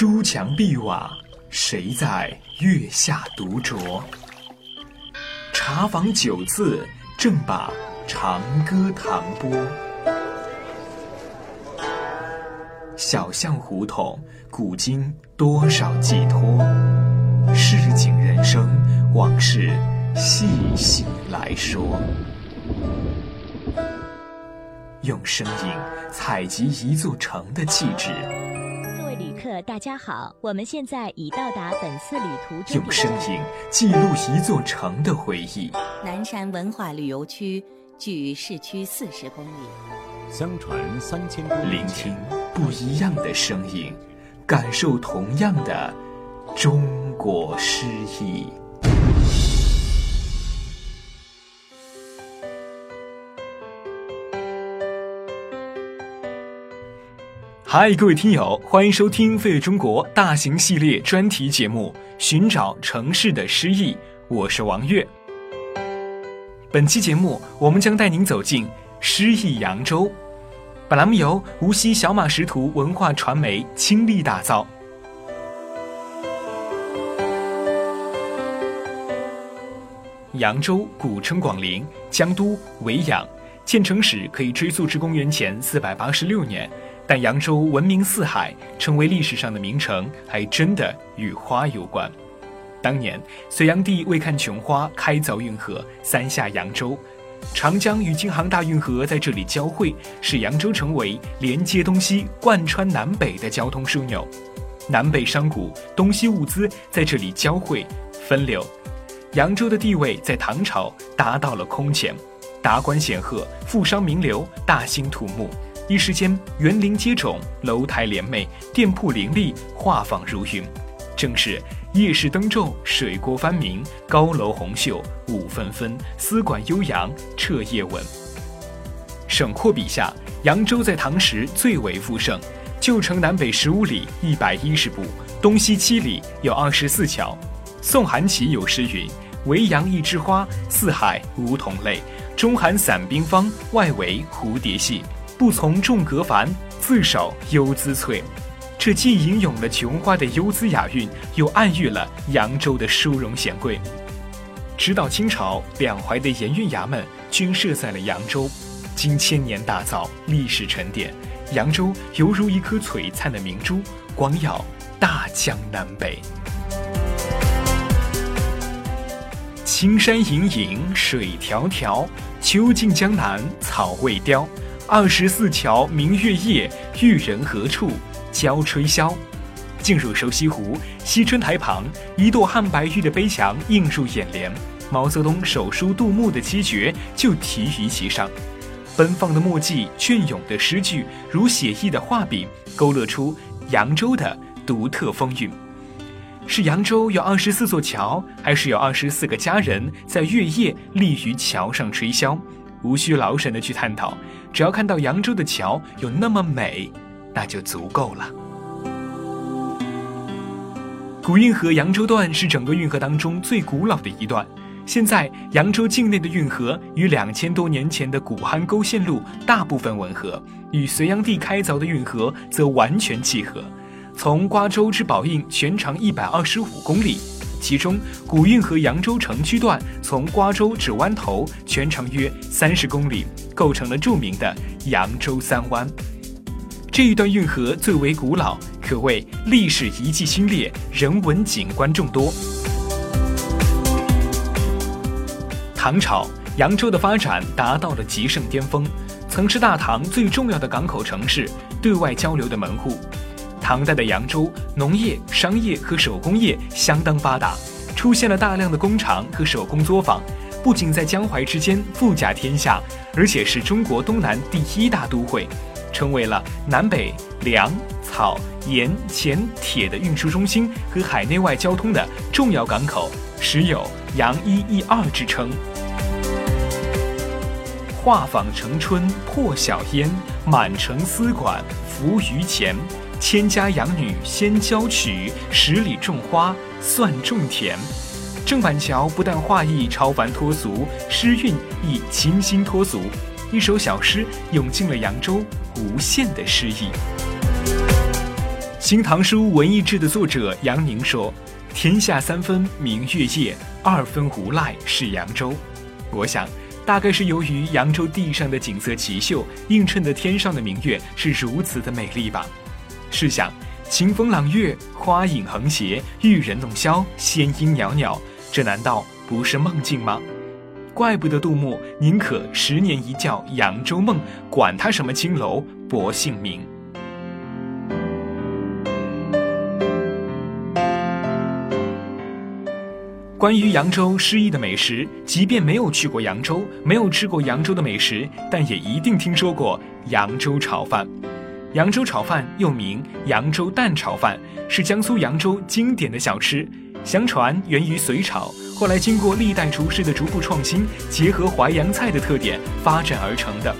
朱墙碧瓦，谁在月下独酌？茶坊酒肆，正把长歌弹拨。小巷胡同，古今多少寄托？市井人生，往事细细来说。用声音采集一座城的气质。大家好，我们现在已到达本次旅途终用声音记录一座城的回忆。南山文化旅游区距市区四十公里。相传三千多聆听不一样的声音，感受同样的中国诗意。嗨，各位听友，欢迎收听《飞跃中国》大型系列专题节目《寻找城市的诗意》，我是王悦。本期节目，我们将带您走进诗意扬州。本栏目由无锡小马识途文化传媒倾力打造。扬州古称广陵，江都维扬，建成史可以追溯至公元前四百八十六年。但扬州闻名四海，成为历史上的名城，还真的与花有关。当年隋炀帝为看琼花，开凿运河，三下扬州，长江与京杭大运河在这里交汇，使扬州成为连接东西、贯穿南北的交通枢纽。南北商贾、东西物资在这里交汇分流，扬州的地位在唐朝达到了空前，达官显赫、富商名流大兴土木。一时间，园林接踵，楼台连袂，店铺林立，画舫如云。正是夜市灯昼，水郭翻明，高楼红袖，舞纷纷，丝管悠扬，彻夜闻。沈括笔下，扬州在唐时最为富盛，旧城南北十五里，一百一十步，东西七里，有二十四桥。宋韩琦有诗云：“维扬一枝花，四海无同类。中含散兵方，外围蝴蝶戏。”不从众格繁，自守幽姿翠。这既吟咏了琼花的幽姿雅韵，又暗喻了扬州的殊荣显贵。直到清朝，两淮的盐运衙门均设在了扬州。经千年打造，历史沉淀，扬州犹如一颗璀璨的明珠，光耀大江南北。青山隐隐，水迢迢，秋尽江南草未凋。二十四桥明月夜，玉人何处教吹箫？进入熟西湖西春台旁，一座汉白玉的碑墙映入眼帘，毛泽东手书杜牧的七绝就题于其上。奔放的墨迹，隽永的诗句，如写意的画笔，勾勒出扬州的独特风韵。是扬州有二十四座桥，还是有二十四个佳人在月夜立于桥上吹箫？无需劳神的去探讨，只要看到扬州的桥有那么美，那就足够了。古运河扬州段是整个运河当中最古老的一段。现在扬州境内的运河与两千多年前的古汉沟线路大部分吻合，与隋炀帝开凿的运河则完全契合。从瓜州至宝应，全长一百二十五公里。其中，古运河扬州城区段从瓜州至湾头，全长约三十公里，构成了著名的扬州三湾。这一段运河最为古老，可谓历史遗迹新列，人文景观众多。唐朝扬州的发展达到了极盛巅峰，曾是大唐最重要的港口城市，对外交流的门户。唐代的扬州，农业、商业和手工业相当发达，出现了大量的工厂和手工作坊，不仅在江淮之间富甲天下，而且是中国东南第一大都会，成为了南北粮、草、盐、钱、铁的运输中心和海内外交通的重要港口，时有“扬一益二”之称。画舫成春破晓烟，满城丝管浮于前。千家养女先交曲，十里种花算种田。郑板桥不但画意超凡脱俗，诗韵亦清新脱俗。一首小诗，涌进了扬州无限的诗意。《新唐书文艺志》的作者杨宁说：“天下三分明月夜，二分无赖是扬州。”我想，大概是由于扬州地上的景色奇秀，映衬的天上的明月是如此的美丽吧。试想，清风朗月，花影横斜，玉人弄箫，仙音袅袅，这难道不是梦境吗？怪不得杜牧宁可十年一觉扬州梦，管他什么青楼薄幸名。关于扬州诗意的美食，即便没有去过扬州，没有吃过扬州的美食，但也一定听说过扬州炒饭。扬州炒饭又名扬州蛋炒饭，是江苏扬州经典的小吃。相传源于隋朝，后来经过历代厨师的逐步创新，结合淮扬菜的特点发展而成的。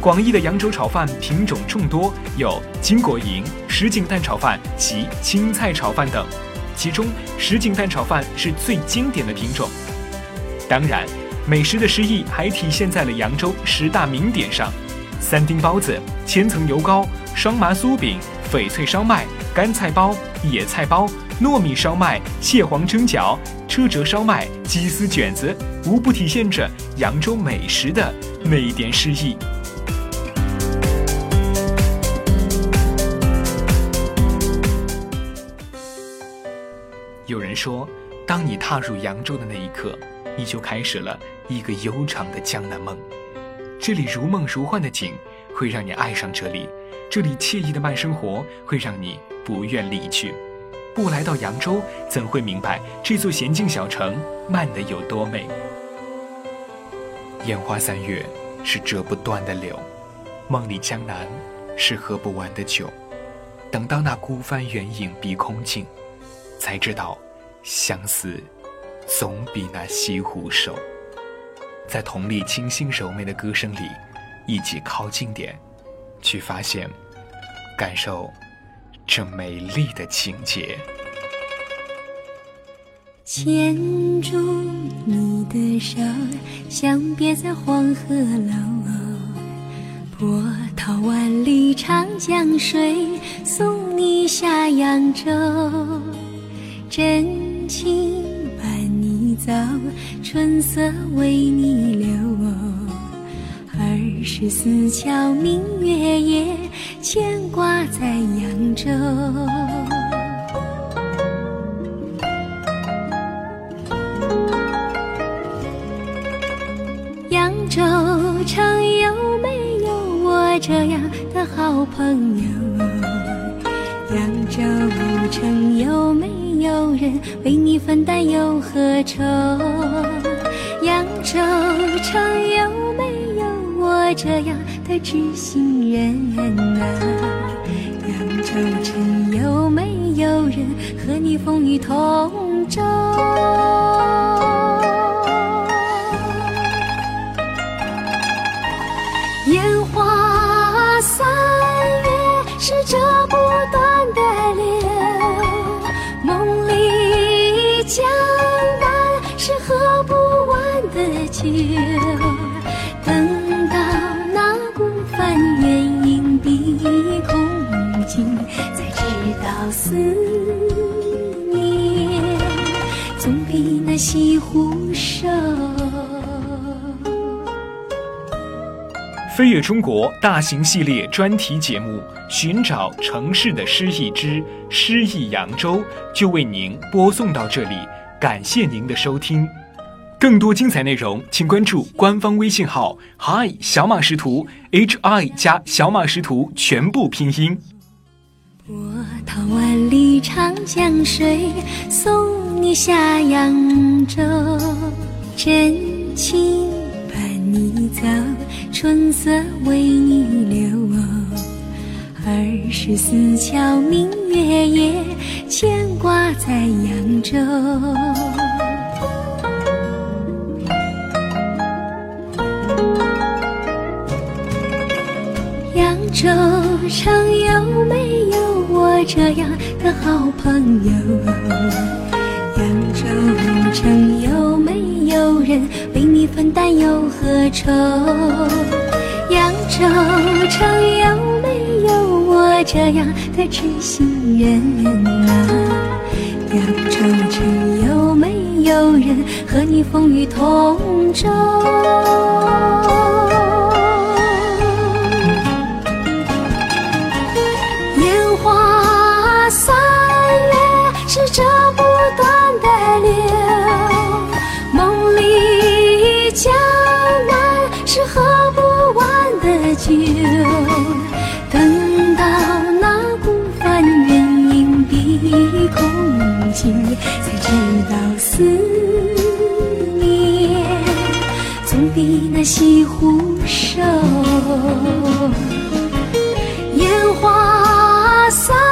广义的扬州炒饭品种众多，有金果银、什锦蛋炒饭及青菜炒饭等。其中，什锦蛋炒饭是最经典的品种。当然，美食的诗意还体现在了扬州十大名点上：三丁包子、千层油糕、双麻酥饼、翡翠烧麦、干菜包、野菜包、糯米烧麦、蟹黄蒸饺、车辙烧麦、鸡丝卷子，无不体现着扬州美食的那一点诗意。有人说，当你踏入扬州的那一刻，你就开始了一个悠长的江南梦。这里如梦如幻的景，会让你爱上这里；这里惬意的慢生活，会让你不愿离去。不来到扬州，怎会明白这座娴静小城慢得有多美？烟花三月是折不断的柳，梦里江南是喝不完的酒。等到那孤帆远影碧空尽。才知道，相思总比那西湖瘦。在佟丽清新柔美的歌声里，一起靠近点，去发现、感受这美丽的情节。牵住你的手，相别在黄鹤楼。波涛万里长江水，送你下扬州。真情走，春色为你留。二十四桥明月夜，牵挂在扬州。扬州城有没有我这样的好朋友？扬州城有没？有人为你分担忧和愁？扬州城有没有我这样的知心人啊？扬州城有没有人和你风雨同舟？烟花三月是这才知道思念总比那西湖瘦。飞跃中国大型系列专题节目《寻找城市的诗意之诗意扬州》就为您播送到这里，感谢您的收听。更多精彩内容，请关注官方微信号 “Hi 小马识图 ”，H I 加小马识图全部拼音。波涛万里长江水，送你下扬州，真情伴你走。春色为你留，二十四桥明月夜，牵挂在扬州。扬州城有没有这样的好朋友，扬州城有没有人为你分担忧和愁？扬州城有没有我这样的知心人啊？扬州城有没有人和你风雨同舟？少思念，总比那西湖瘦。烟花散。